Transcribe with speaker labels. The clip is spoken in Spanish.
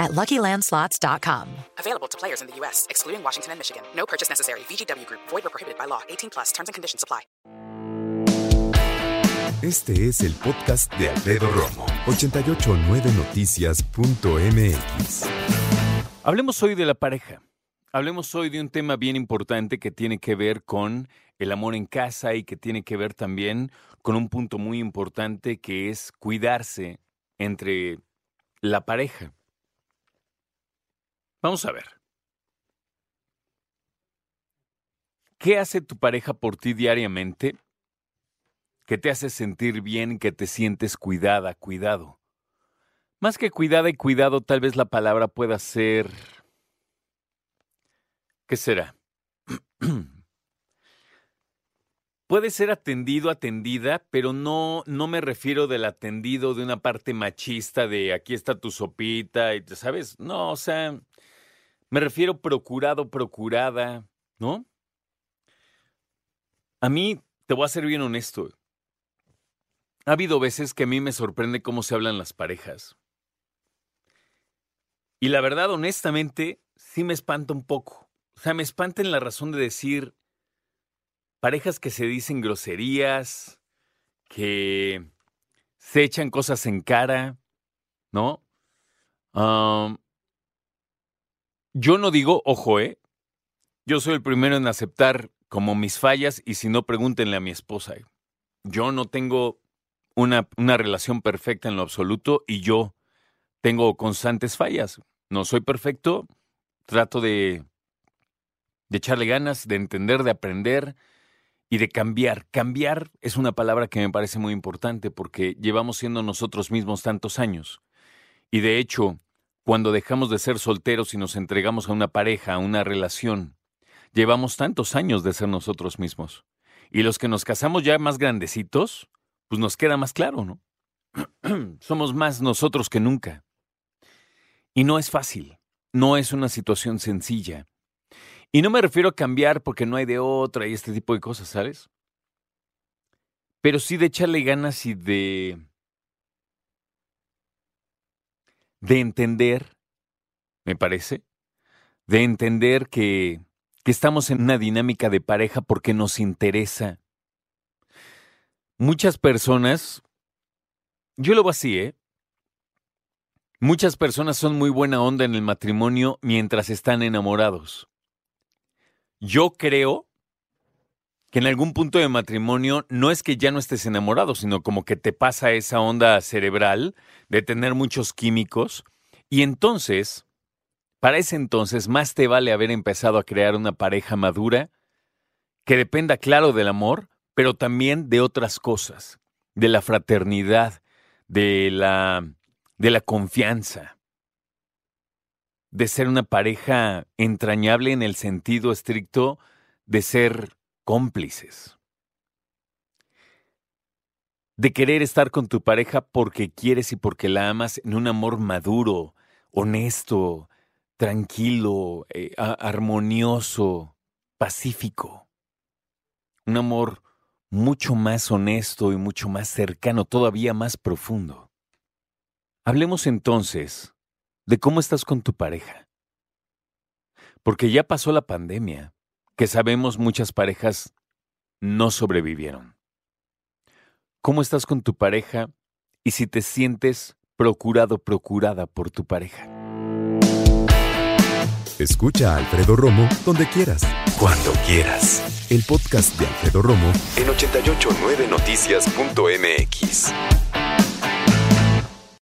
Speaker 1: at LuckyLandSlots.com.
Speaker 2: Available to players in the U.S., excluding Washington and Michigan. No purchase necessary. VGW Group. Void or prohibited by law. 18 plus. Terms and conditions apply.
Speaker 3: Este es el podcast de Alfredo Romo. 889noticias.mx
Speaker 4: Hablemos hoy de la pareja. Hablemos hoy de un tema bien importante que tiene que ver con el amor en casa y que tiene que ver también con un punto muy importante que es cuidarse entre la pareja. Vamos a ver. ¿Qué hace tu pareja por ti diariamente? ¿Qué te hace sentir bien, que te sientes cuidada, cuidado? Más que cuidada y cuidado, tal vez la palabra pueda ser... ¿Qué será? Puede ser atendido, atendida, pero no, no me refiero del atendido de una parte machista de aquí está tu sopita y sabes, no, o sea, me refiero procurado, procurada, ¿no? A mí, te voy a ser bien honesto. Ha habido veces que a mí me sorprende cómo se hablan las parejas. Y la verdad, honestamente, sí me espanta un poco. O sea, me espanta en la razón de decir parejas que se dicen groserías, que se echan cosas en cara, ¿no? Yo no digo, ojo, ¿eh? Yo soy el primero en aceptar como mis fallas y si no, pregúntenle a mi esposa. Yo no tengo una, una relación perfecta en lo absoluto y yo tengo constantes fallas. No soy perfecto, trato de, de echarle ganas, de entender, de aprender y de cambiar. Cambiar es una palabra que me parece muy importante porque llevamos siendo nosotros mismos tantos años. Y de hecho, cuando dejamos de ser solteros y nos entregamos a una pareja, a una relación. Llevamos tantos años de ser nosotros mismos. Y los que nos casamos ya más grandecitos, pues nos queda más claro, ¿no? Somos más nosotros que nunca. Y no es fácil, no es una situación sencilla. Y no me refiero a cambiar porque no hay de otra y este tipo de cosas, ¿sabes? Pero sí de echarle ganas y de de entender, me parece, de entender que, que estamos en una dinámica de pareja porque nos interesa. Muchas personas, yo lo así, ¿eh? Muchas personas son muy buena onda en el matrimonio mientras están enamorados. Yo creo que en algún punto de matrimonio no es que ya no estés enamorado, sino como que te pasa esa onda cerebral de tener muchos químicos. Y entonces, para ese entonces, más te vale haber empezado a crear una pareja madura que dependa, claro, del amor, pero también de otras cosas, de la fraternidad, de la, de la confianza, de ser una pareja entrañable en el sentido estricto de ser cómplices. De querer estar con tu pareja porque quieres y porque la amas en un amor maduro, honesto, tranquilo, eh, armonioso, pacífico. Un amor mucho más honesto y mucho más cercano, todavía más profundo. Hablemos entonces de cómo estás con tu pareja. Porque ya pasó la pandemia que sabemos muchas parejas no sobrevivieron. ¿Cómo estás con tu pareja y si te sientes procurado, procurada por tu pareja?
Speaker 3: Escucha a Alfredo Romo donde quieras. Cuando quieras. El podcast de Alfredo Romo en 889noticias.mx.